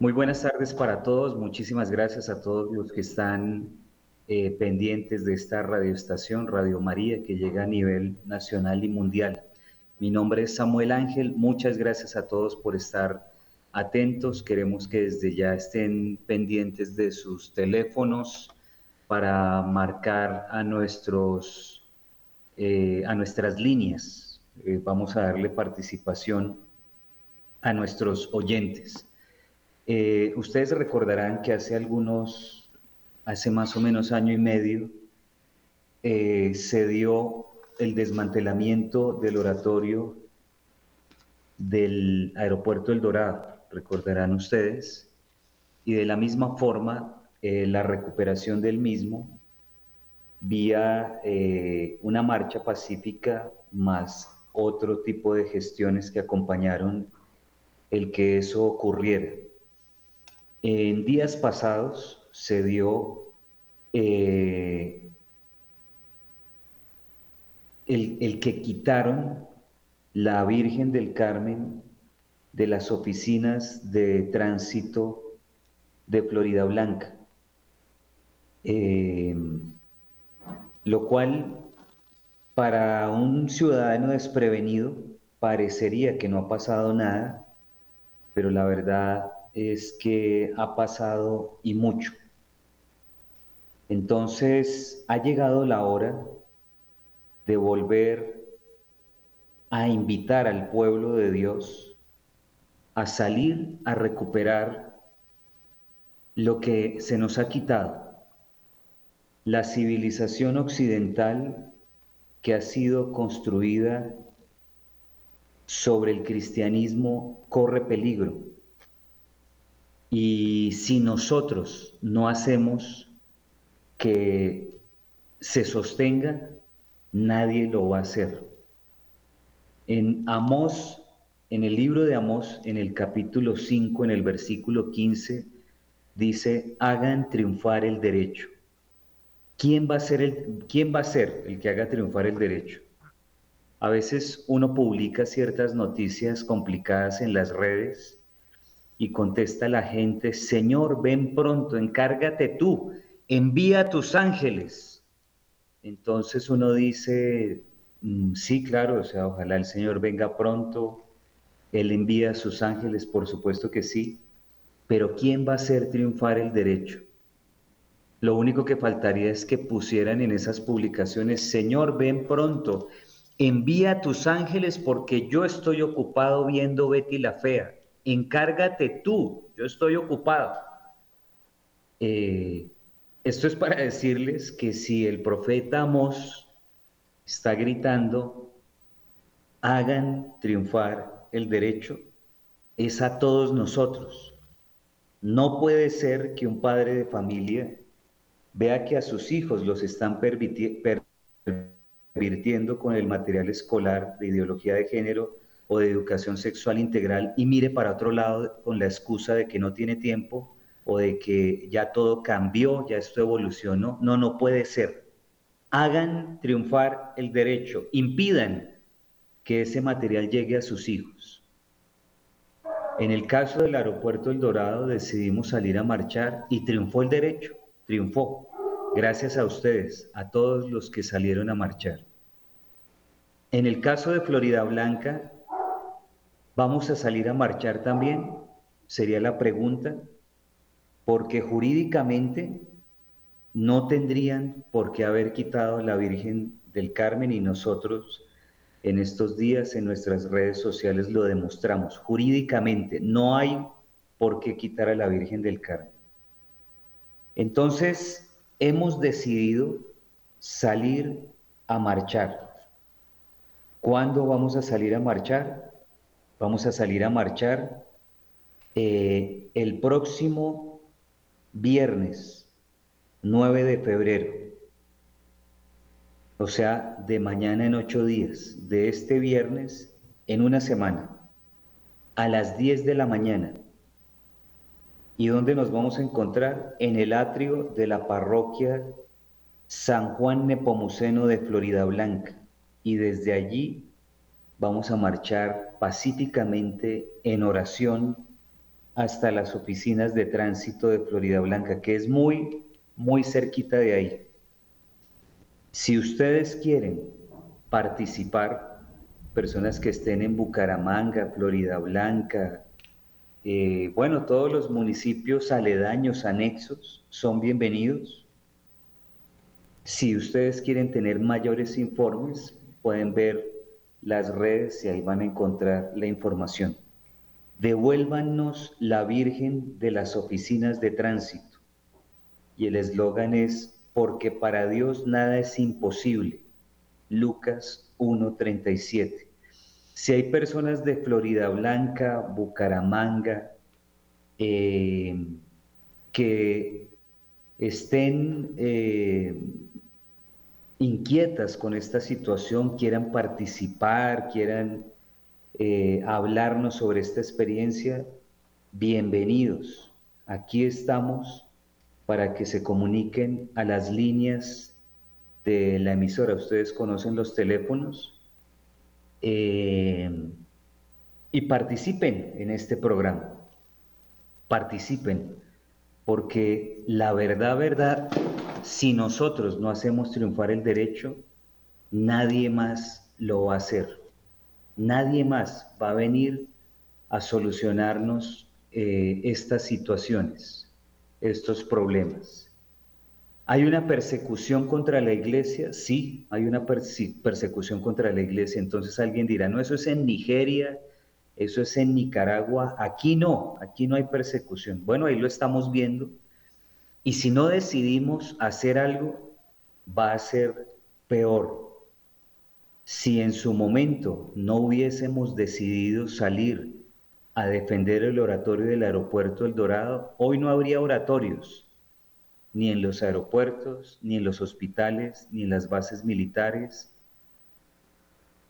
Muy buenas tardes para todos. Muchísimas gracias a todos los que están eh, pendientes de esta radioestación, Radio María, que llega a nivel nacional y mundial. Mi nombre es Samuel Ángel. Muchas gracias a todos por estar atentos. Queremos que desde ya estén pendientes de sus teléfonos para marcar a, nuestros, eh, a nuestras líneas. Eh, vamos a darle participación a nuestros oyentes. Eh, ustedes recordarán que hace algunos, hace más o menos año y medio, eh, se dio el desmantelamiento del oratorio del aeropuerto El Dorado, recordarán ustedes, y de la misma forma eh, la recuperación del mismo vía una marcha pacífica más otro tipo de gestiones que acompañaron el que eso ocurriera. En días pasados se dio eh, el, que quitaron la Virgen del Carmen de las oficinas de tránsito de Florida Blanca. Eh, lo cual para un ciudadano desprevenido parecería que no ha pasado nada, pero la verdad es que ha pasado y mucho. Entonces ha llegado la hora de volver a invitar al pueblo de Dios a salir a recuperar lo que se nos ha quitado, la civilización occidental que ha sido construida sobre el cristianismo corre peligro y si nosotros no hacemos que se sostenga, nadie lo va a hacer. En Amós, en el libro de Amós, en el capítulo 5, en el versículo 15, dice, hagan triunfar el derecho. ¿Quién va a ser el, quién va a ser el que haga triunfar el derecho? A veces uno publica ciertas noticias complicadas en las redes y contesta la gente, Señor, ven pronto, encárgate tú, envía a tus ángeles. Entonces uno dice, mm, sí, claro, o sea, ojalá el Señor venga pronto, Él envía a sus ángeles, por supuesto que sí, pero ¿quién va a hacer triunfar el derecho? Lo único que faltaría es que pusieran en esas publicaciones, Señor, ven pronto, envía a tus ángeles porque yo estoy ocupado viendo Betty la Fea encárgate tú, yo estoy ocupado. Eh, esto es para decirles que si el profeta Amos está gritando, hagan triunfar el derecho, es a todos nosotros. No puede ser que un padre de familia vea que a sus hijos los están pervirtiendo con el material escolar de ideología de género o de educación sexual integral y mire para otro lado con la excusa de que no tiene tiempo o de que ya todo cambió, ya esto evolucionó. No, no puede ser. Hagan triunfar el derecho, impidan que ese material llegue a sus hijos. En el caso del aeropuerto El Dorado decidimos salir a marchar y triunfó el derecho, triunfó. Gracias a ustedes, a todos los que salieron a marchar. En el caso de Florida Blanca, ¿Vamos a salir a marchar también? Sería la pregunta, porque jurídicamente no tendrían por qué haber quitado la Virgen del Carmen y nosotros en estos días en nuestras redes sociales lo demostramos. Jurídicamente no hay por qué quitar a la Virgen del Carmen. Entonces hemos decidido salir a marchar. ¿Cuándo vamos a salir a marchar? Vamos a salir a marchar eh, el próximo viernes 9 de febrero, o sea, de mañana en ocho días, de este viernes en una semana, a las 10 de la mañana. ¿Y dónde nos vamos a encontrar? En el atrio de la parroquia San Juan Nepomuceno de Florida Blanca. Y desde allí vamos a marchar pacíficamente en oración hasta las oficinas de tránsito de Florida Blanca, que es muy, muy cerquita de ahí. Si ustedes quieren participar, personas que estén en Bucaramanga, Florida Blanca, eh, bueno, todos los municipios aledaños, anexos, son bienvenidos. Si ustedes quieren tener mayores informes, pueden ver las redes y ahí van a encontrar la información. Devuélvanos la Virgen de las oficinas de tránsito. Y el eslogan es, porque para Dios nada es imposible. Lucas 1.37. Si hay personas de Florida Blanca, Bucaramanga, eh, que estén eh, inquietas con esta situación, quieran participar, quieran eh, hablarnos sobre esta experiencia, bienvenidos. Aquí estamos para que se comuniquen a las líneas de la emisora. Ustedes conocen los teléfonos eh, y participen en este programa. Participen, porque la verdad, verdad, si nosotros no hacemos triunfar el derecho, nadie más lo va a hacer. Nadie más va a venir a solucionarnos eh, estas situaciones, estos problemas. ¿Hay una persecución contra la iglesia? Sí, hay una persecución contra la iglesia. Entonces alguien dirá, no, eso es en Nigeria, eso es en Nicaragua, aquí no, aquí no hay persecución. Bueno, ahí lo estamos viendo. Y si no decidimos hacer algo, va a ser peor. Si en su momento no hubiésemos decidido salir a defender el oratorio del aeropuerto El Dorado, hoy no habría oratorios ni en los aeropuertos, ni en los hospitales, ni en las bases militares,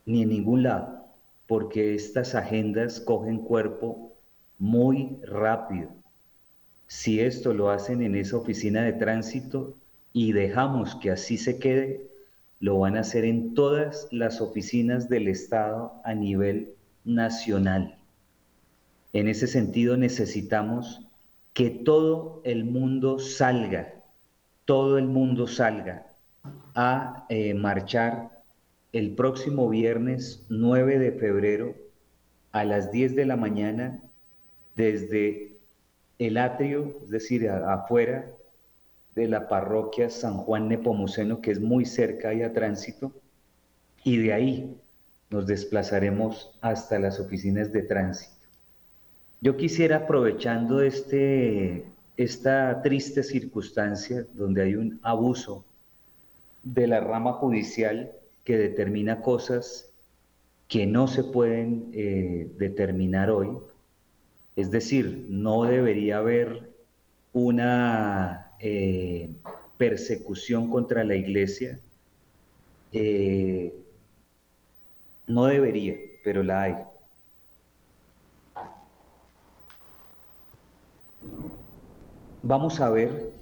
ni en ningún lado, porque estas agendas cogen cuerpo muy rápido. Si esto lo hacen en esa oficina de tránsito y dejamos que así se quede, lo van a hacer en todas las oficinas del Estado a nivel nacional. En ese sentido necesitamos que todo el mundo salga, todo el mundo salga a eh, marchar el próximo viernes 9 de febrero a las 10 de la mañana desde el atrio, es decir, afuera de la parroquia San Juan Nepomuceno, que es muy cerca y a tránsito, y de ahí nos desplazaremos hasta las oficinas de tránsito. Yo quisiera, aprovechando este, esta triste circunstancia donde hay un abuso de la rama judicial que determina cosas que no se pueden eh, determinar hoy, es decir, no debería haber una eh, persecución contra la iglesia, eh, no debería, pero la hay. vamos a ver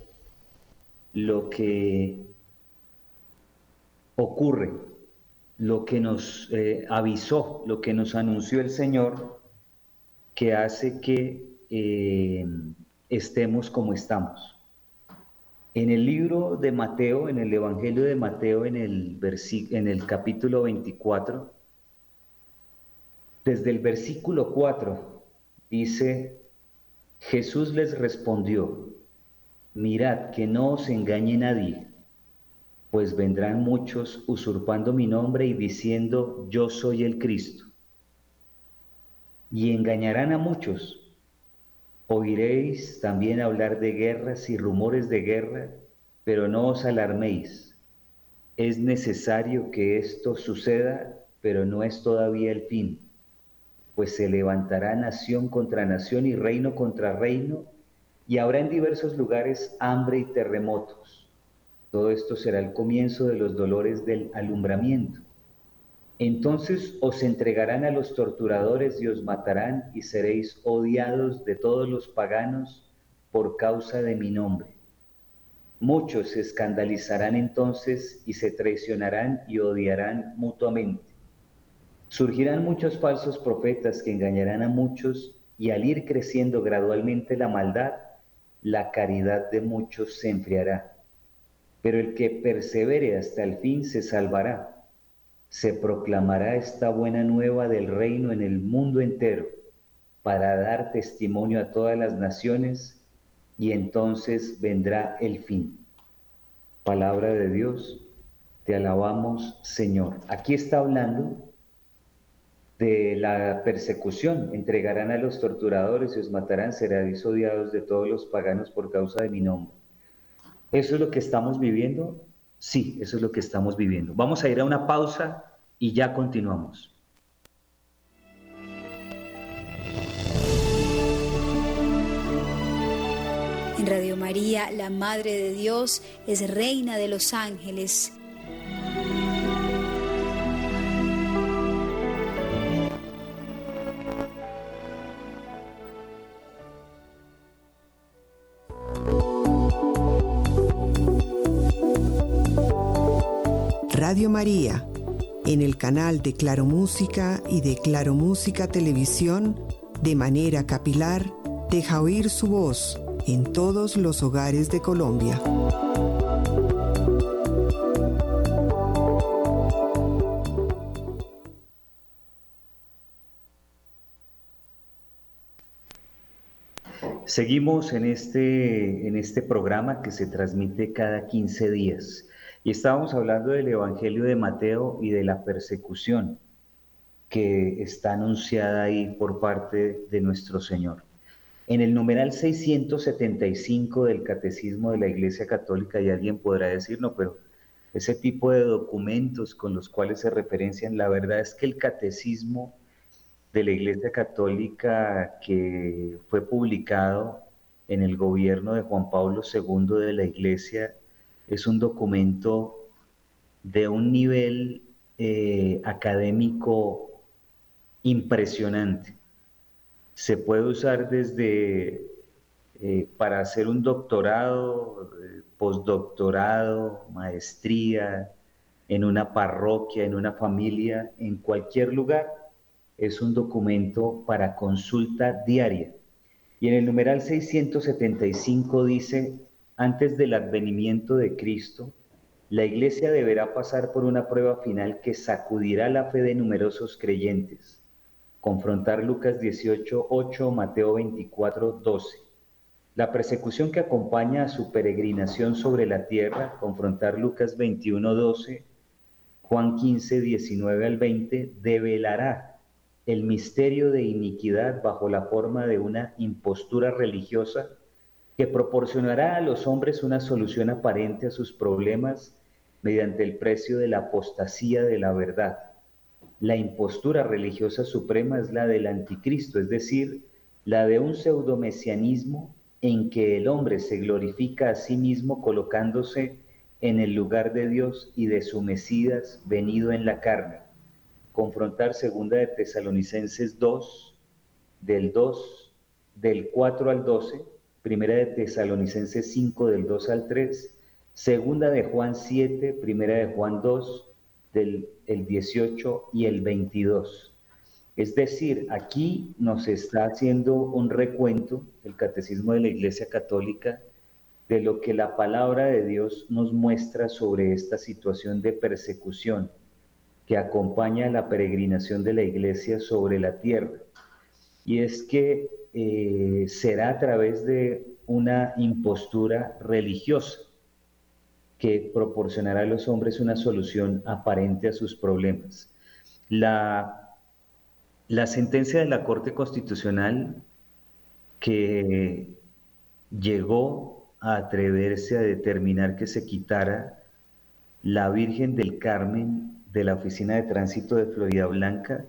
lo que ocurre, lo que nos eh, avisó, lo que nos anunció el Señor, que hace que eh, estemos como estamos. En el libro de Mateo, en el Evangelio de Mateo, en el, en el capítulo 24, desde el versículo 4, dice, Jesús les respondió, mirad que no os engañe nadie, pues vendrán muchos usurpando mi nombre y diciendo, yo soy el Cristo. Y engañarán a muchos. Oiréis también hablar de guerras y rumores de guerra, pero no os alarméis. Es necesario que esto suceda, pero no es todavía el fin pues se levantará nación contra nación y reino contra reino, y habrá en diversos lugares hambre y terremotos. Todo esto será el comienzo de los dolores del alumbramiento. Entonces os entregarán a los torturadores y os matarán y seréis odiados de todos los paganos por causa de mi nombre. Muchos se escandalizarán entonces y se traicionarán y odiarán mutuamente. Surgirán muchos falsos profetas que engañarán a muchos y al ir creciendo gradualmente la maldad, la caridad de muchos se enfriará. Pero el que persevere hasta el fin se salvará. Se proclamará esta buena nueva del reino en el mundo entero para dar testimonio a todas las naciones y entonces vendrá el fin. Palabra de Dios, te alabamos Señor. Aquí está hablando de la persecución. Entregarán a los torturadores y os matarán, serán odiados de todos los paganos por causa de mi nombre. ¿Eso es lo que estamos viviendo? Sí, eso es lo que estamos viviendo. Vamos a ir a una pausa y ya continuamos. En Radio María, la Madre de Dios es Reina de los Ángeles Radio María, en el canal de Claro Música y de Claro Música Televisión, de manera capilar, deja oír su voz en todos los hogares de Colombia. Seguimos en este, en este programa que se transmite cada 15 días y estábamos hablando del Evangelio de Mateo y de la persecución que está anunciada ahí por parte de nuestro Señor. En el numeral 675 del Catecismo de la Iglesia Católica, y alguien podrá decir, no, pero ese tipo de documentos con los cuales se referencian, la verdad es que el Catecismo de la Iglesia Católica que fue publicado en el gobierno de Juan Pablo II de la Iglesia es un documento de un nivel eh, académico impresionante. Se puede usar desde eh, para hacer un doctorado, postdoctorado, maestría, en una parroquia, en una familia, en cualquier lugar. Es un documento para consulta diaria. Y en el numeral 675 dice, antes del advenimiento de Cristo, la Iglesia deberá pasar por una prueba final que sacudirá la fe de numerosos creyentes. Confrontar Lucas 18, 8, Mateo 24, 12. La persecución que acompaña a su peregrinación sobre la tierra, confrontar Lucas 21, 12, Juan 15, 19 al 20, develará el misterio de iniquidad bajo la forma de una impostura religiosa que proporcionará a los hombres una solución aparente a sus problemas mediante el precio de la apostasía de la verdad. La impostura religiosa suprema es la del anticristo, es decir, la de un pseudomesianismo en que el hombre se glorifica a sí mismo colocándose en el lugar de Dios y de su Mesías venido en la carne. Confrontar segunda de Tesalonicenses 2, del 2, del 4 al 12, Primera de Tesalonicenses 5 del 2 al 3, Segunda de Juan 7, Primera de Juan 2 del el 18 y el 22. Es decir, aquí nos está haciendo un recuento el Catecismo de la Iglesia Católica de lo que la palabra de Dios nos muestra sobre esta situación de persecución que acompaña la peregrinación de la Iglesia sobre la tierra. Y es que eh, será a través de una impostura religiosa que proporcionará a los hombres una solución aparente a sus problemas. La, la sentencia de la Corte Constitucional que llegó a atreverse a determinar que se quitara la Virgen del Carmen de la Oficina de Tránsito de Florida Blanca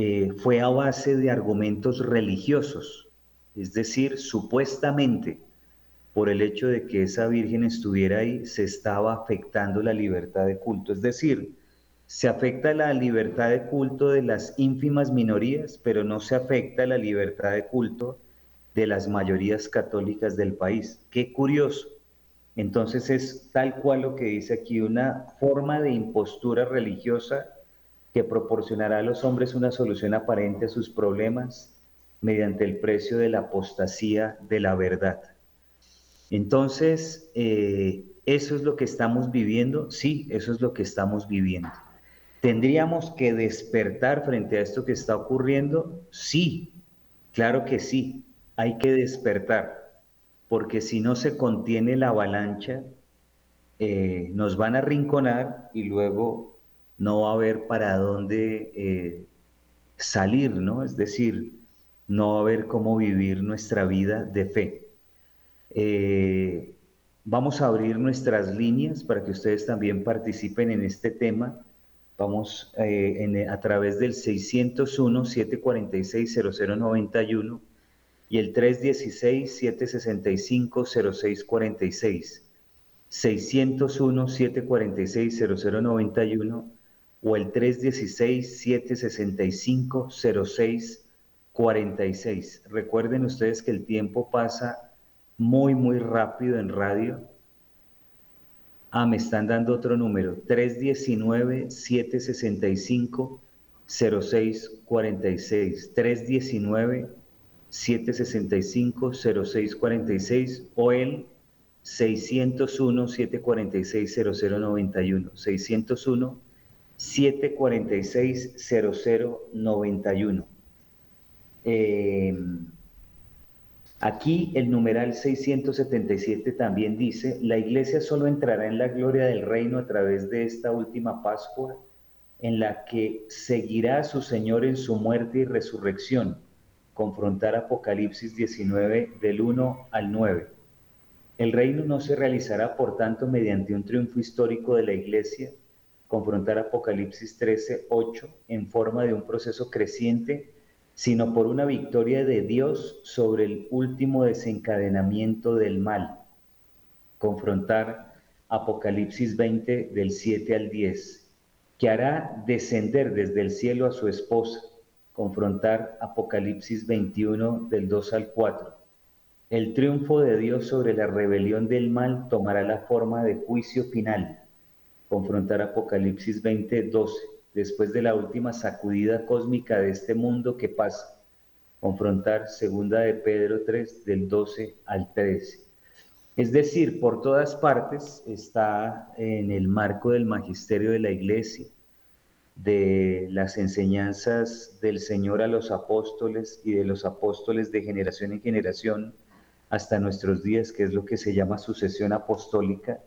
eh, fue a base de argumentos religiosos, es decir, supuestamente por el hecho de que esa Virgen estuviera ahí, se estaba afectando la libertad de culto, es decir, se afecta la libertad de culto de las ínfimas minorías, pero no se afecta la libertad de culto de las mayorías católicas del país. Qué curioso. Entonces es tal cual lo que dice aquí, una forma de impostura religiosa que proporcionará a los hombres una solución aparente a sus problemas mediante el precio de la apostasía de la verdad. Entonces, eh, ¿eso es lo que estamos viviendo? Sí, eso es lo que estamos viviendo. ¿Tendríamos que despertar frente a esto que está ocurriendo? Sí, claro que sí, hay que despertar, porque si no se contiene la avalancha, eh, nos van a rinconar y luego no va a haber para dónde eh, salir, ¿no? Es decir, no va a haber cómo vivir nuestra vida de fe. Eh, vamos a abrir nuestras líneas para que ustedes también participen en este tema. Vamos a través del 601-746-0091 y el 316-765-0646. 601-746-0091 o el 316-765-0646. Recuerden ustedes que el tiempo pasa muy, muy rápido en radio. Ah, me están dando otro número, 319-765-0646. 319-765-0646 o el 601-746-0091. 601-746-0091. Eh, aquí el numeral 677 también dice, la iglesia solo entrará en la gloria del reino a través de esta última Pascua, en la que seguirá a su Señor en su muerte y resurrección. Confrontar Apocalipsis 19 del 1 al 9. El reino no se realizará, por tanto, mediante un triunfo histórico de la Iglesia, confrontar Apocalipsis 13, 8, en forma de un proceso creciente, sino por una victoria de Dios sobre el último desencadenamiento del mal. Confrontar Apocalipsis 20, del 7 al 10, que hará descender desde el cielo a su esposa. Confrontar Apocalipsis 21, del 2 al 4 el triunfo de Dios sobre la rebelión del mal tomará la forma de juicio final. Confrontar Apocalipsis 20, 12, después de la última sacudida cósmica de este mundo que pasa. Confrontar Segunda de Pedro 3, del 12 al 13. Es decir, por todas partes está en el marco del magisterio de la iglesia, de las enseñanzas del Señor a los apóstoles y de los apóstoles de generación en generación, hasta nuestros días, que es lo que se llama sucesión apostólica,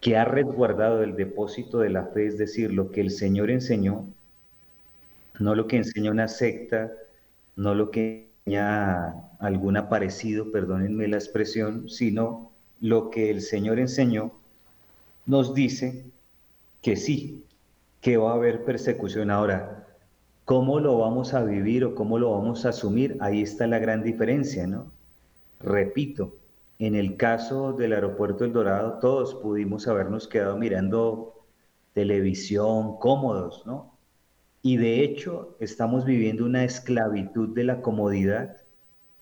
que ha resguardado el depósito de la fe, es decir, lo que el Señor enseñó, no lo que enseñó una secta, no lo que enseña algún aparecido, perdónenme la expresión, sino lo que el Señor enseñó, nos dice que sí, que va a haber persecución. Ahora, ¿cómo lo vamos a vivir o cómo lo vamos a asumir? Ahí está la gran diferencia, ¿no? Repito, en el caso del aeropuerto El Dorado, todos pudimos habernos quedado mirando televisión cómodos, ¿no? Y de hecho, estamos viviendo una esclavitud de la comodidad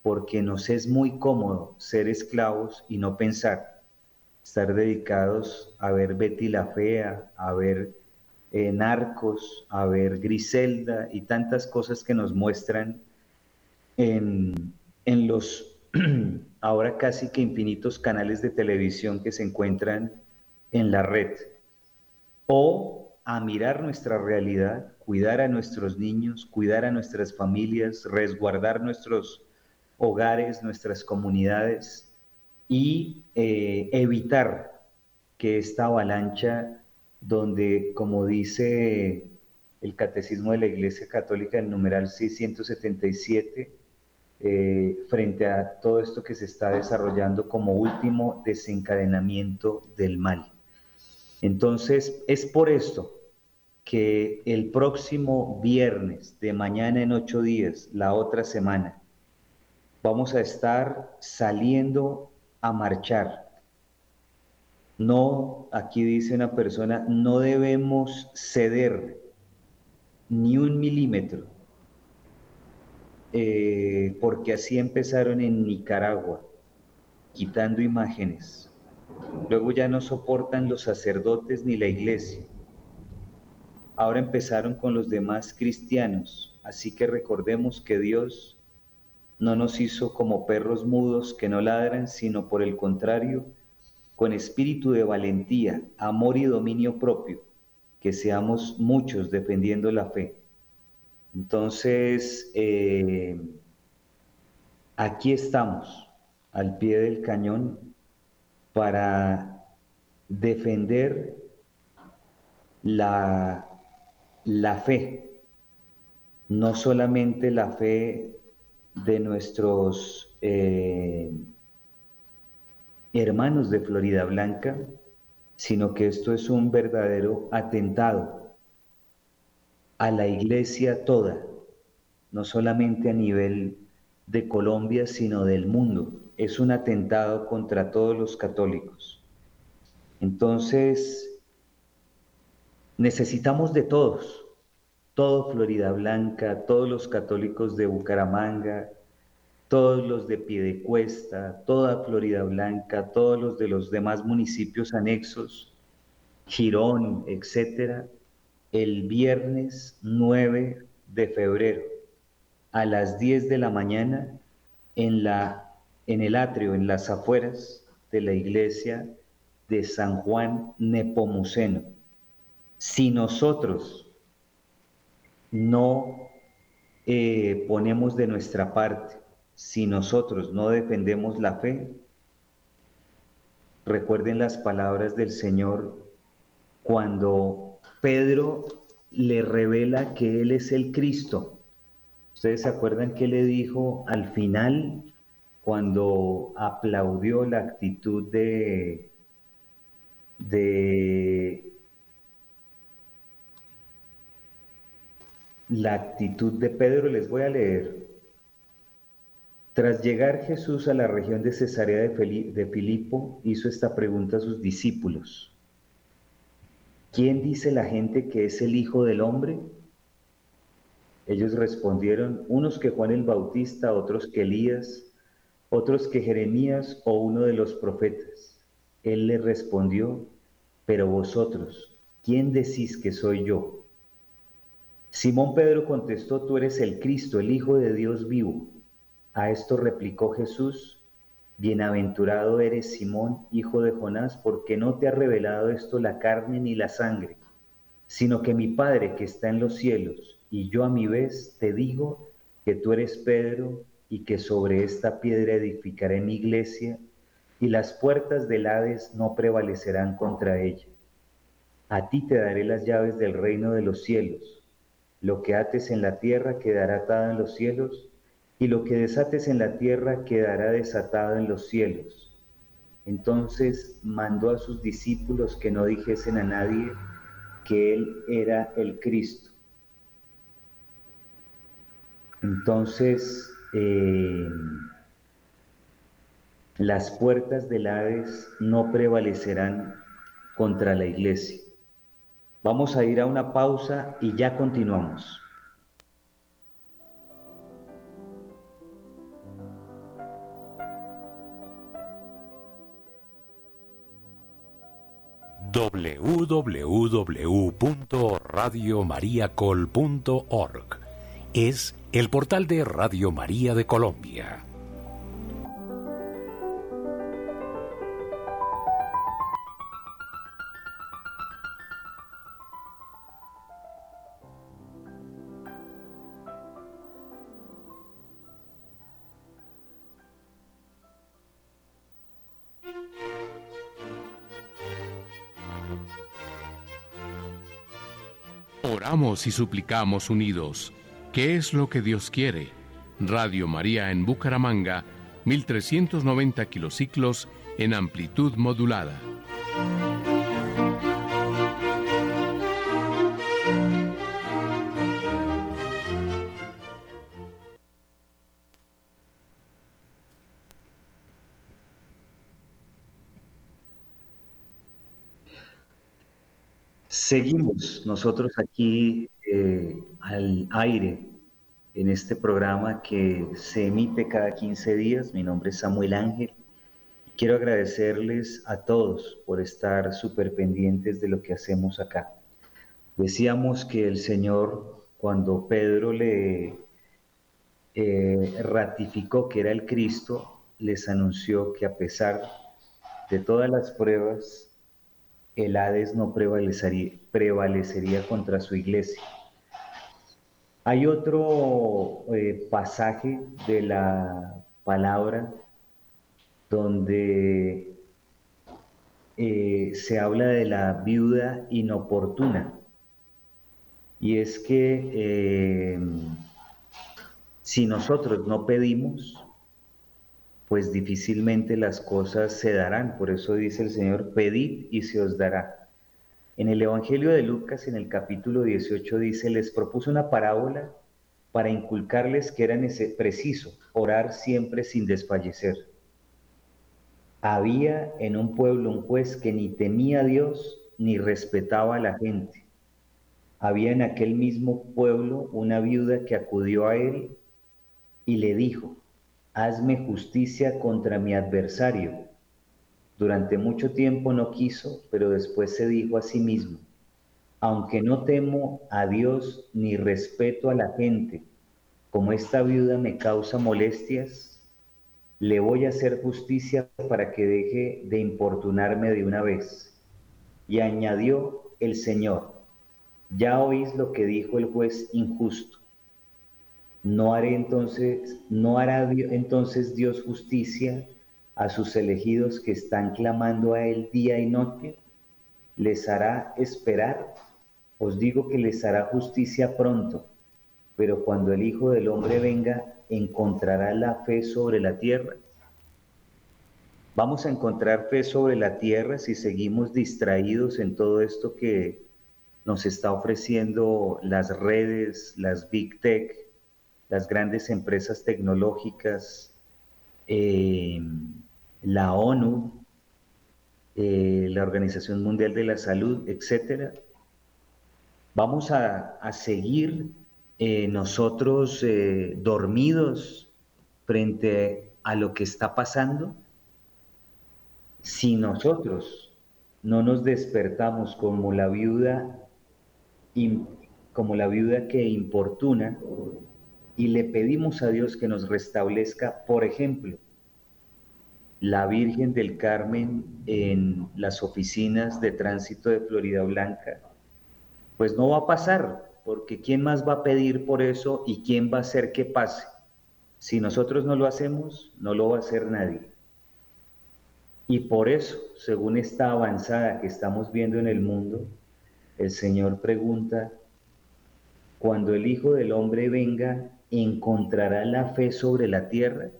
porque nos es muy cómodo ser esclavos y no pensar, estar dedicados a ver Betty la Fea, a ver eh, Narcos, a ver Griselda y tantas cosas que nos muestran en, en los ahora casi que infinitos canales de televisión que se encuentran en la red, o a mirar nuestra realidad, cuidar a nuestros niños, cuidar a nuestras familias, resguardar nuestros hogares, nuestras comunidades y eh, evitar que esta avalancha donde, como dice el Catecismo de la Iglesia Católica, el numeral 677, eh, frente a todo esto que se está desarrollando como último desencadenamiento del mal. Entonces, es por esto que el próximo viernes, de mañana en ocho días, la otra semana, vamos a estar saliendo a marchar. No, aquí dice una persona, no debemos ceder ni un milímetro eh, porque así empezaron en Nicaragua, quitando imágenes. Luego ya no soportan los sacerdotes ni la iglesia. Ahora empezaron con los demás cristianos, así que recordemos que Dios no nos hizo como perros mudos que no ladran, sino por el contrario, con espíritu de valentía, amor y dominio propio, que seamos muchos defendiendo la fe. Entonces, eh, aquí estamos, al pie del cañón, para defender la, la fe, no solamente la fe de nuestros eh, hermanos de Florida Blanca, sino que esto es un verdadero atentado a la iglesia toda, no solamente a nivel de Colombia, sino del mundo. Es un atentado contra todos los católicos. Entonces, necesitamos de todos, todo Florida Blanca, todos los católicos de Bucaramanga, todos los de Piedecuesta, toda Florida Blanca, todos los de los demás municipios anexos, Girón, etcétera, el viernes 9 de febrero a las 10 de la mañana en, la, en el atrio, en las afueras de la iglesia de San Juan Nepomuceno. Si nosotros no eh, ponemos de nuestra parte, si nosotros no defendemos la fe, recuerden las palabras del Señor cuando Pedro le revela que Él es el Cristo. Ustedes se acuerdan que le dijo al final, cuando aplaudió la actitud de, de la actitud de Pedro, les voy a leer. Tras llegar Jesús a la región de Cesarea de Filipo, hizo esta pregunta a sus discípulos. ¿Quién dice la gente que es el Hijo del Hombre? Ellos respondieron, unos que Juan el Bautista, otros que Elías, otros que Jeremías o uno de los profetas. Él le respondió, pero vosotros, ¿quién decís que soy yo? Simón Pedro contestó, tú eres el Cristo, el Hijo de Dios vivo. A esto replicó Jesús, Bienaventurado eres Simón, hijo de Jonás, porque no te ha revelado esto la carne ni la sangre, sino que mi Padre que está en los cielos, y yo a mi vez te digo que tú eres Pedro, y que sobre esta piedra edificaré mi iglesia, y las puertas del Hades no prevalecerán contra ella. A ti te daré las llaves del reino de los cielos. Lo que ates en la tierra quedará atado en los cielos, y lo que desates en la tierra quedará desatado en los cielos. Entonces mandó a sus discípulos que no dijesen a nadie que él era el Cristo. Entonces, eh, las puertas del Hades no prevalecerán contra la iglesia. Vamos a ir a una pausa y ya continuamos. www.radiomariacol.org es el portal de Radio María de Colombia. Oramos y suplicamos unidos. ¿Qué es lo que Dios quiere? Radio María en Bucaramanga, 1390 kilociclos en amplitud modulada. Seguimos nosotros aquí eh, al aire en este programa que se emite cada 15 días. Mi nombre es Samuel Ángel. Quiero agradecerles a todos por estar súper pendientes de lo que hacemos acá. Decíamos que el Señor, cuando Pedro le, eh, ratificó que era el Cristo, les anunció que a pesar de todas las pruebas, el Hades no prevalecería, prevalecería contra su iglesia. Hay otro eh, pasaje de la palabra donde eh, se habla de la viuda inoportuna. Y es que eh, si nosotros no pedimos, pues difícilmente las cosas se darán. Por eso dice el Señor, pedid y se os dará. En el Evangelio de Lucas, en el capítulo 18, dice, les propuso una parábola para inculcarles que era preciso orar siempre sin desfallecer. Había en un pueblo un juez que ni temía a Dios ni respetaba a la gente. Había en aquel mismo pueblo una viuda que acudió a él y le dijo, hazme justicia contra mi adversario durante mucho tiempo no quiso, pero después se dijo a sí mismo, aunque no temo a Dios ni respeto a la gente, como esta viuda me causa molestias, le voy a hacer justicia para que deje de importunarme de una vez. Y añadió el Señor, ya oís lo que dijo el juez injusto. No haré entonces, no hará entonces Dios justicia a sus elegidos que están clamando a Él día y noche, les hará esperar. Os digo que les hará justicia pronto, pero cuando el Hijo del Hombre venga, ¿encontrará la fe sobre la tierra? Vamos a encontrar fe sobre la tierra si seguimos distraídos en todo esto que nos está ofreciendo las redes, las big tech, las grandes empresas tecnológicas, eh, la ONU, eh, la Organización Mundial de la Salud, etcétera, vamos a, seguir eh, nosotros dormidos frente a lo que está pasando. Si nosotros no nos despertamos como la viuda como la viuda que importuna y le pedimos a Dios que nos restablezca, por ejemplo, la Virgen del Carmen en las oficinas de tránsito de Florida Blanca, pues no va a pasar, porque ¿quién más va a pedir por eso y quién va a hacer que pase? Si nosotros no lo hacemos, no lo va a hacer nadie. Y por eso, según esta avanzada que estamos viendo en el mundo, el Señor pregunta, cuando el Hijo del Hombre venga, ¿encontrará la fe sobre la tierra?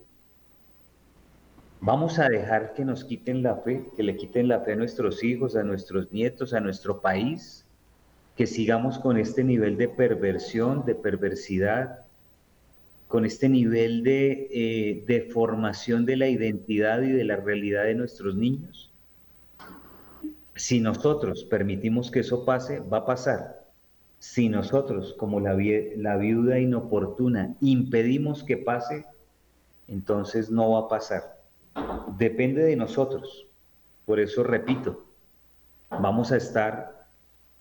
Vamos a dejar que nos quiten la fe, que le quiten la fe a nuestros hijos, a nuestros nietos, a nuestro país, que sigamos con este nivel de perversión, de perversidad, con este nivel de eh, deformación de la identidad y de la realidad de nuestros niños. Si nosotros permitimos que eso pase, va a pasar. Si nosotros, como la, la viuda inoportuna, impedimos que pase, entonces no va a pasar depende de nosotros. Por eso repito, vamos a estar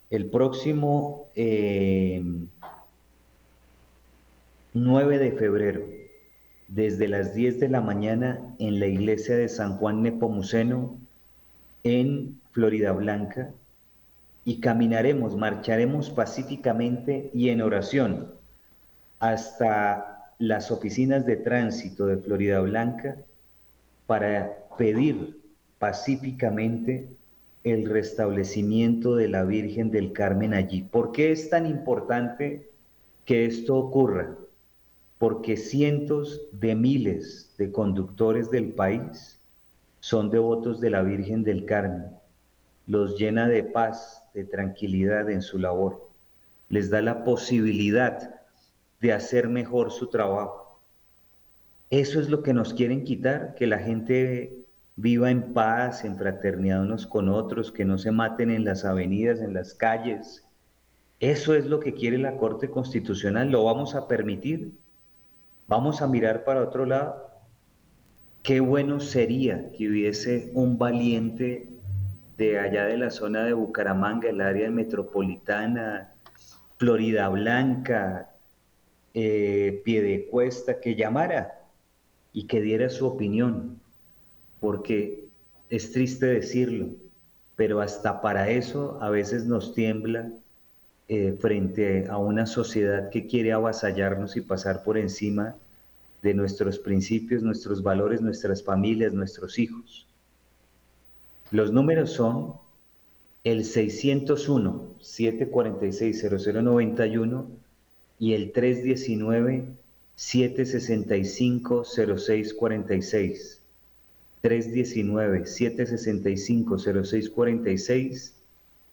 el próximo 9 eh, de febrero, desde las 10 de la mañana en la iglesia de San Juan Nepomuceno en Florida Blanca y caminaremos, marcharemos pacíficamente y en oración hasta las oficinas de tránsito de Florida Blanca para pedir pacíficamente el restablecimiento de la Virgen del Carmen allí. ¿Por qué es tan importante que esto ocurra? Porque cientos de miles de conductores del país son devotos de la Virgen del Carmen. Los llena de paz, de tranquilidad en su labor. Les da la posibilidad de hacer mejor su trabajo eso es lo que nos quieren quitar, que la gente viva en paz, en fraternidad unos con otros, que no se maten en las avenidas, en las calles. Eso es lo que quiere la Corte Constitucional. ¿Lo vamos a permitir? ¿Vamos a mirar para otro lado? Qué bueno sería que hubiese un valiente de allá de la zona de Bucaramanga, el área metropolitana, Florida Blanca, eh, pie de cuesta, que llamara y que diera su opinión, porque es triste decirlo, pero hasta para eso a veces nos tiembla eh, frente a una sociedad que quiere avasallarnos y pasar por encima de nuestros principios, nuestros valores, nuestras familias, nuestros hijos. Los números son el 601-746-0091 y el 319-765-0646. 319-765-0646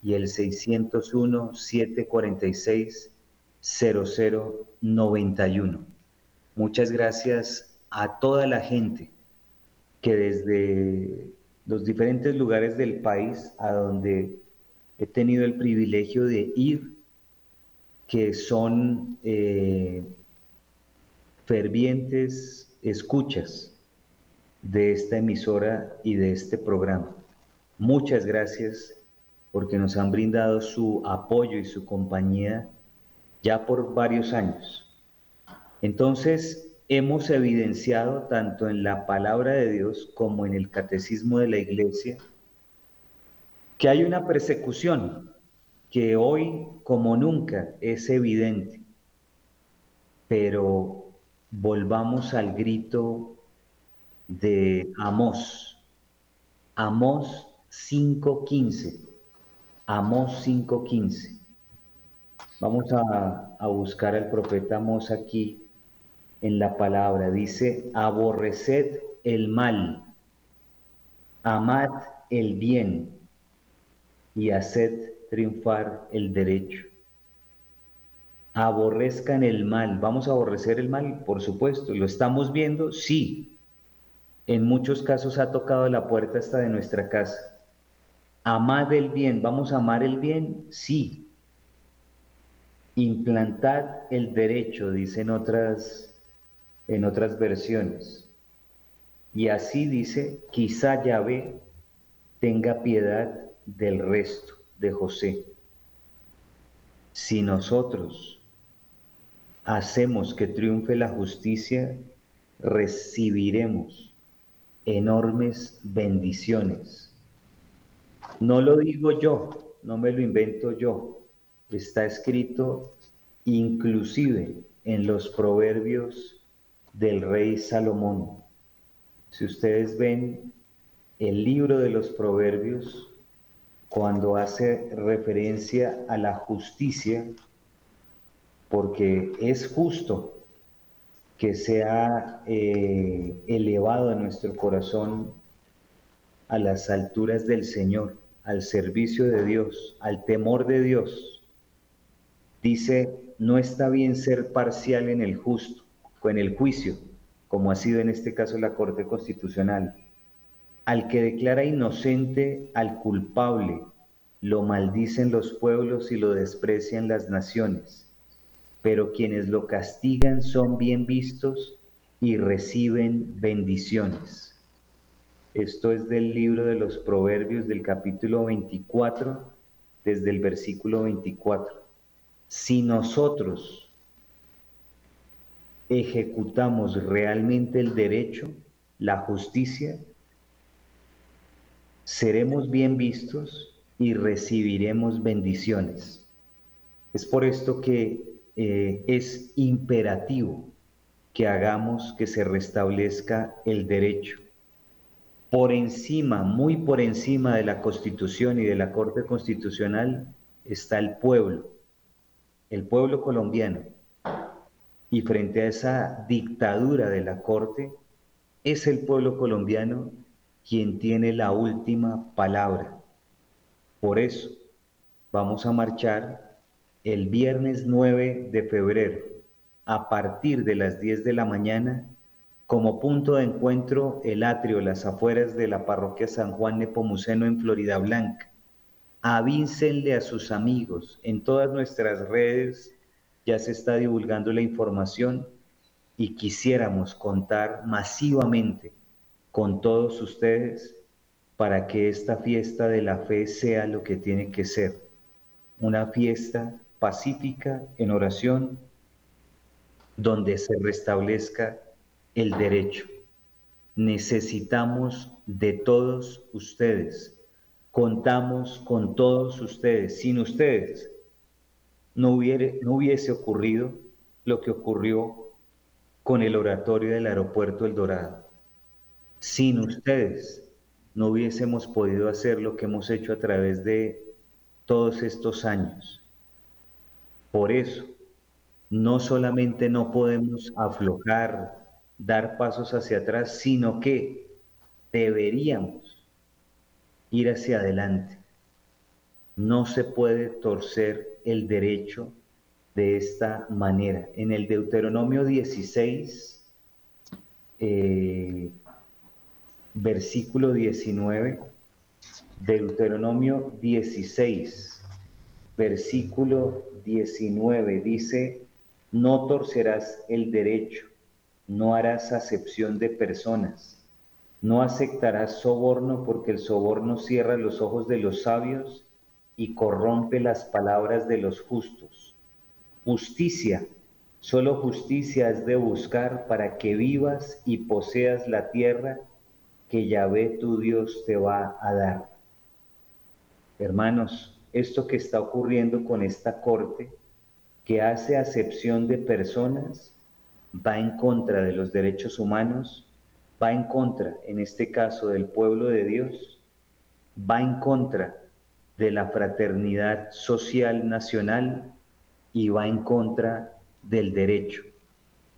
y el 601-746-0091. Muchas gracias a toda la gente que desde los diferentes lugares del país a donde he tenido el privilegio de ir, que son eh, fervientes escuchas de esta emisora y de este programa. Muchas gracias porque nos han brindado su apoyo y su compañía ya por varios años. Entonces, hemos evidenciado tanto en la palabra de Dios como en el catecismo de la iglesia que hay una persecución que hoy como nunca es evidente. Pero volvamos al grito de Amós. Amós 5.15. Amós 5.15. Vamos a, buscar al profeta Amós aquí en la palabra. Dice, aborreced el mal, amad el bien y haced triunfar el derecho. Aborrezcan el mal. ¿Vamos a aborrecer el mal? Por supuesto. ¿Lo estamos viendo? Sí. En muchos casos ha tocado la puerta hasta de nuestra casa. Amad el bien. ¿Vamos a amar el bien? Sí. Implantad el derecho, dicen otras en otras versiones. Y así dice, quizá Yahvé tenga piedad del resto de José. Si nosotros hacemos que triunfe la justicia, recibiremos enormes bendiciones. No lo digo yo, no me lo invento yo. Está escrito inclusive en los proverbios del rey Salomón. Si ustedes ven el libro de los proverbios, cuando hace referencia a la justicia, porque es justo que sea eh, elevado a nuestro corazón a las alturas del Señor, al servicio de Dios, al temor de Dios. Dice, no está bien ser parcial en el justo, en el juicio, como ha sido en este caso la Corte Constitucional, al que declara inocente al culpable, lo maldicen los pueblos y lo desprecian las naciones, pero quienes lo castigan son bien vistos y reciben bendiciones. Esto es del libro de los Proverbios del capítulo 24, desde el versículo 24. Si nosotros, ejecutamos realmente el derecho, la justicia, seremos bien vistos y recibiremos bendiciones. Es por esto que eh, es imperativo que hagamos que se restablezca el derecho. Por encima, muy por encima de la Constitución y de la Corte Constitucional está el pueblo, el pueblo colombiano y frente a esa dictadura de la Corte, es el pueblo colombiano quien tiene la última palabra. Por eso vamos a marchar el viernes 9 de febrero a partir de las 10 de la mañana como punto de encuentro el atrio, las afueras de la parroquia San Juan Nepomuceno en Florida Blanca. Avíncenle a sus amigos en todas nuestras redes ya se está divulgando la información y quisiéramos contar masivamente con todos ustedes para que esta fiesta de la fe sea lo que tiene que ser, una fiesta pacífica en oración, donde se restablezca el derecho. Necesitamos de todos ustedes. Contamos con todos ustedes. Sin ustedes no, no hubiese ocurrido lo que ocurrió con el oratorio del aeropuerto El Dorado. Sin ustedes no hubiésemos podido hacer lo que hemos hecho a través de todos estos años. Por eso, no solamente no podemos aflojar, dar pasos hacia atrás, sino que deberíamos ir hacia adelante. No se puede torcer el derecho de esta manera. En el Deuteronomio 16, eh, versículo 19, Deuteronomio 16, versículo 19, dice, no torcerás el derecho, no harás acepción de personas, no aceptarás soborno porque el soborno cierra los ojos de los sabios y corrompe las palabras de los justos. Justicia, solo justicia es de buscar para que vivas y poseas la tierra que Yahvé tu Dios te va a dar. Hermanos, esto que está ocurriendo con esta corte, que hace acepción de personas, va en contra de los derechos humanos, va en contra, en este caso, del pueblo de Dios, va en contra de la fraternidad social nacional y va en contra del derecho.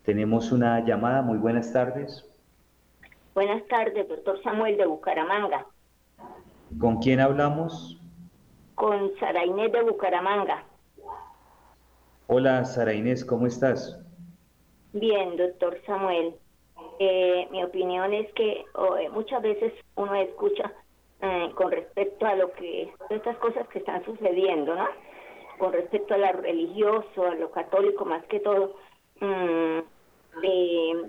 Tenemos una llamada, muy buenas tardes. Buenas tardes, doctor Samuel de Bucaramanga. ¿Con quién hablamos? Con Sara Inés de Bucaramanga. Hola, Sara Inés, ¿cómo estás? Bien, doctor Samuel. Eh, mi opinión es que eh, muchas veces uno escucha eh, con respecto a lo que, estas cosas que están sucediendo, ¿no? Con respecto a lo religioso, a lo católico más que todo, mm,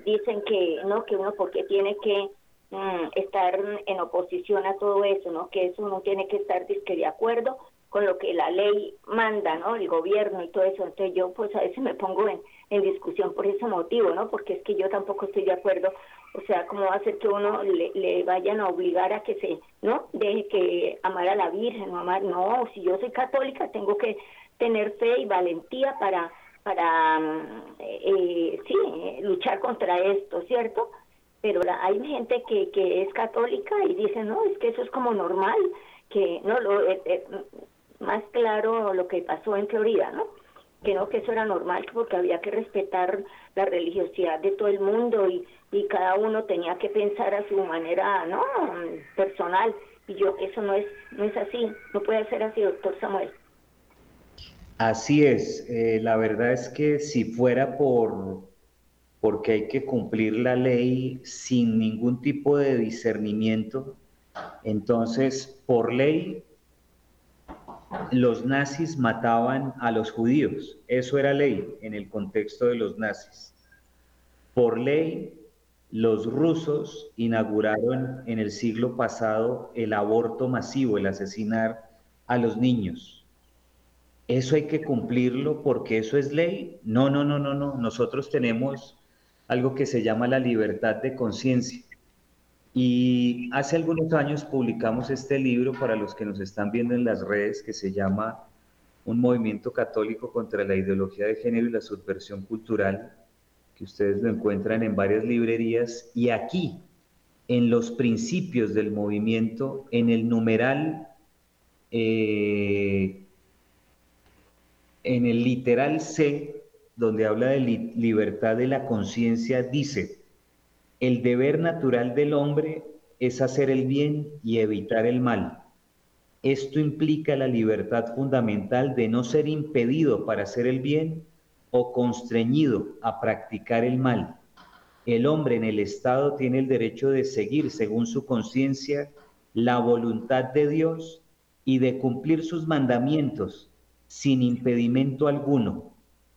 dicen que no que uno porque tiene que mm, estar en oposición a todo eso no que eso uno tiene que estar disque de acuerdo con lo que la ley manda no el gobierno y todo eso. Entonces yo pues a veces me pongo en, en discusión por ese motivo no porque es que yo tampoco estoy de acuerdo o sea cómo va a ser que uno le, le vayan a obligar a que se no deje que amar a la virgen no amar no si yo soy católica tengo que tener fe y valentía para para, eh, sí, luchar contra esto, ¿cierto? Pero hay gente que, que es católica y dice, no, es que eso es como normal, que no, lo, eh, eh, más claro lo que pasó en Florida, ¿no? Que no, que eso era normal porque había que respetar la religiosidad de todo el mundo y, y cada uno tenía que pensar a su manera, ¿no? Personal. Y yo, eso no es, no es así, no puede ser así, doctor Samuel. Así es, eh, la verdad es que si fuera por porque hay que cumplir la ley sin ningún tipo de discernimiento, entonces por ley los nazis mataban a los judíos, eso era ley en el contexto de los nazis. Por ley los rusos inauguraron en el siglo pasado el aborto masivo, el asesinar a los niños eso hay que cumplirlo porque eso es ley. No, no, no, no, no. Nosotros tenemos algo que se llama la libertad de conciencia. Y hace algunos años publicamos este libro para los que nos están viendo en las redes que se llama Un movimiento católico contra la ideología de género y la subversión cultural, que ustedes lo encuentran en varias librerías. Y aquí, en los principios del movimiento, en el numeral eh, en el literal C, donde habla de libertad de la conciencia, dice, el deber natural del hombre es hacer el bien y evitar el mal. Esto implica la libertad fundamental de no ser impedido para hacer el bien o constreñido a practicar el mal. El hombre en el Estado tiene el derecho de seguir, según su conciencia, la voluntad de Dios y de cumplir sus mandamientos sin impedimento alguno.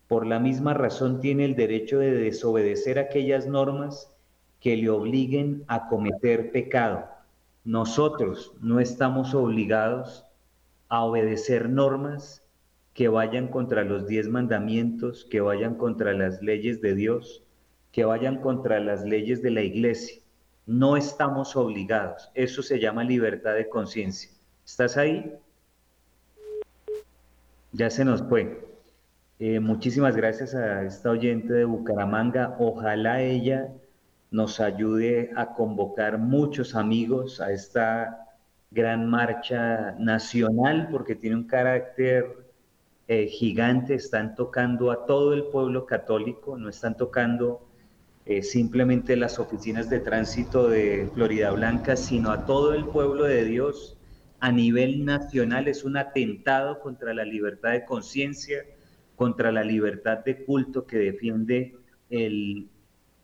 Por la misma razón tiene el derecho de desobedecer aquellas normas que le obliguen a cometer pecado. Nosotros no estamos obligados a obedecer normas que vayan contra los diez mandamientos, que vayan contra las leyes de Dios, que vayan contra las leyes de la iglesia. No estamos obligados. Eso se llama libertad de conciencia. ¿Estás ahí? Ya se nos fue. Eh, muchísimas gracias a esta oyente de Bucaramanga. Ojalá ella nos ayude a convocar muchos amigos a esta gran marcha nacional porque tiene un carácter eh, gigante. Están tocando a todo el pueblo católico, no están tocando eh, simplemente las oficinas de tránsito de Florida Blanca, sino a todo el pueblo de Dios a nivel nacional. Es un atentado contra la libertad de conciencia, contra la libertad de culto que defiende el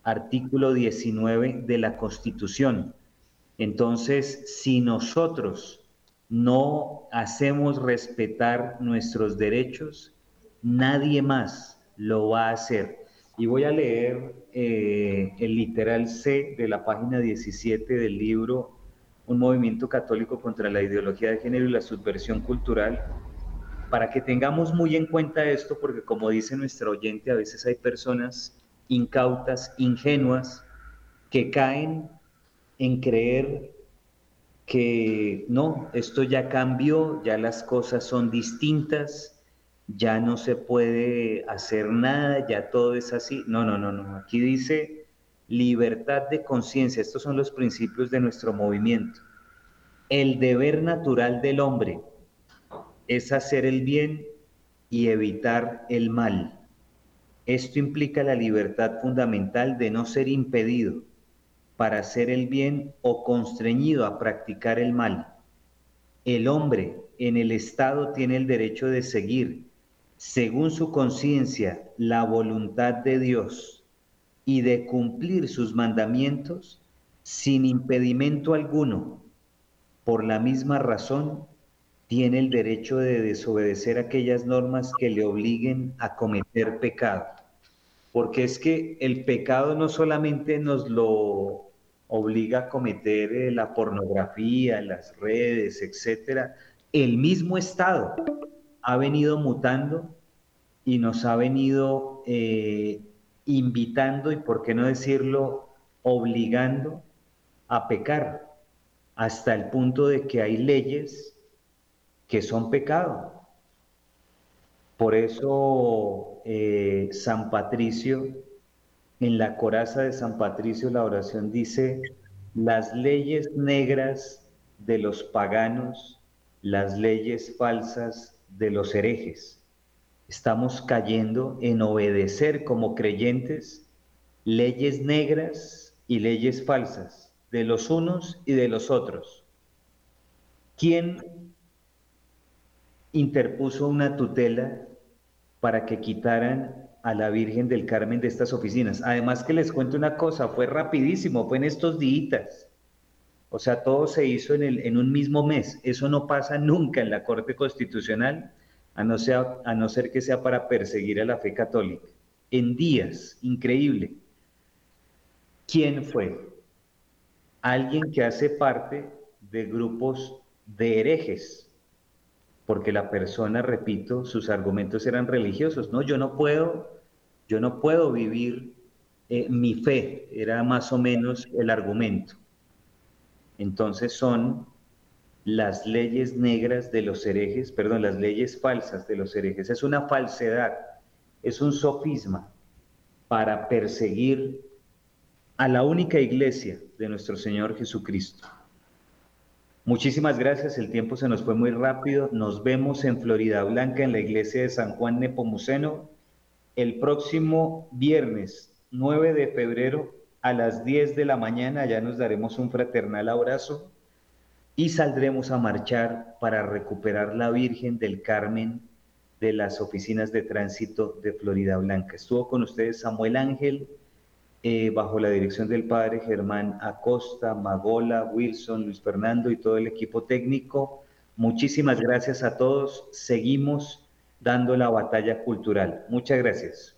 artículo 19 de la Constitución. Entonces, si nosotros no hacemos respetar nuestros derechos, nadie más lo va a hacer. Y voy a leer eh, el literal C de la página 17 del libro Un movimiento católico contra la ideología de género y la subversión cultural, para que tengamos muy en cuenta esto, porque como dice nuestra oyente, a veces hay personas incautas, ingenuas, que caen en creer que no, esto ya cambió, ya las cosas son distintas, ya no se puede hacer nada, ya todo es así. No, no, no, no. Aquí dice libertad de conciencia. Estos son los principios de nuestro movimiento. El deber natural del hombre es hacer el bien y evitar el mal. Esto implica la libertad fundamental de no ser impedido para hacer el bien o constreñido a practicar el mal. El hombre en el Estado tiene el derecho de seguir según su conciencia, la voluntad de Dios y de cumplir sus mandamientos sin impedimento alguno. Por la misma razón, tiene el derecho de desobedecer aquellas normas que le obliguen a cometer pecado. Porque es que el pecado no solamente nos lo obliga a cometer eh, la pornografía, las redes, etcétera, el mismo Estado ha venido mutando y nos ha venido eh, invitando y, por qué no decirlo, obligando a pecar, hasta el punto de que hay leyes que son pecado. Por eso eh, San Patricio, en la coraza de San Patricio, la oración dice, las leyes negras de los paganos, las leyes falsas de los herejes. Estamos cayendo en obedecer como creyentes leyes negras y leyes falsas de los unos y de los otros. ¿Quién interpuso una tutela para que quitaran a la Virgen del Carmen de estas oficinas? Además que les cuento una cosa, fue rapidísimo, fue en estos días. O sea, todo se hizo en, el, en un mismo mes. Eso no pasa nunca en la Corte Constitucional, a no, a no ser que sea para perseguir a la fe católica. En días, increíble. ¿Quién fue? Alguien que hace parte de grupos de herejes, porque la persona, repito, sus argumentos eran religiosos. No, yo no puedo, yo no puedo vivir eh, mi fe, era más o menos el argumento. Entonces son las leyes negras de los herejes, perdón, las leyes falsas de los herejes. Es una falsedad, es un sofisma para perseguir a la única iglesia de nuestro Señor Jesucristo. Muchísimas gracias, el tiempo se nos fue muy rápido. Nos vemos en Florida Blanca, en la iglesia de San Juan Nepomuceno, el próximo viernes 9 de febrero a las 10 de la mañana, ya nos daremos un fraternal abrazo y saldremos a marchar para recuperar la Virgen del Carmen de las oficinas de tránsito de Florida Blanca. Estuvo con ustedes Samuel Ángel, eh, bajo la dirección del padre Germán Acosta, Magola, Wilson, Luis Fernando y todo el equipo técnico. Muchísimas gracias a todos. Seguimos dando la batalla cultural. Muchas gracias.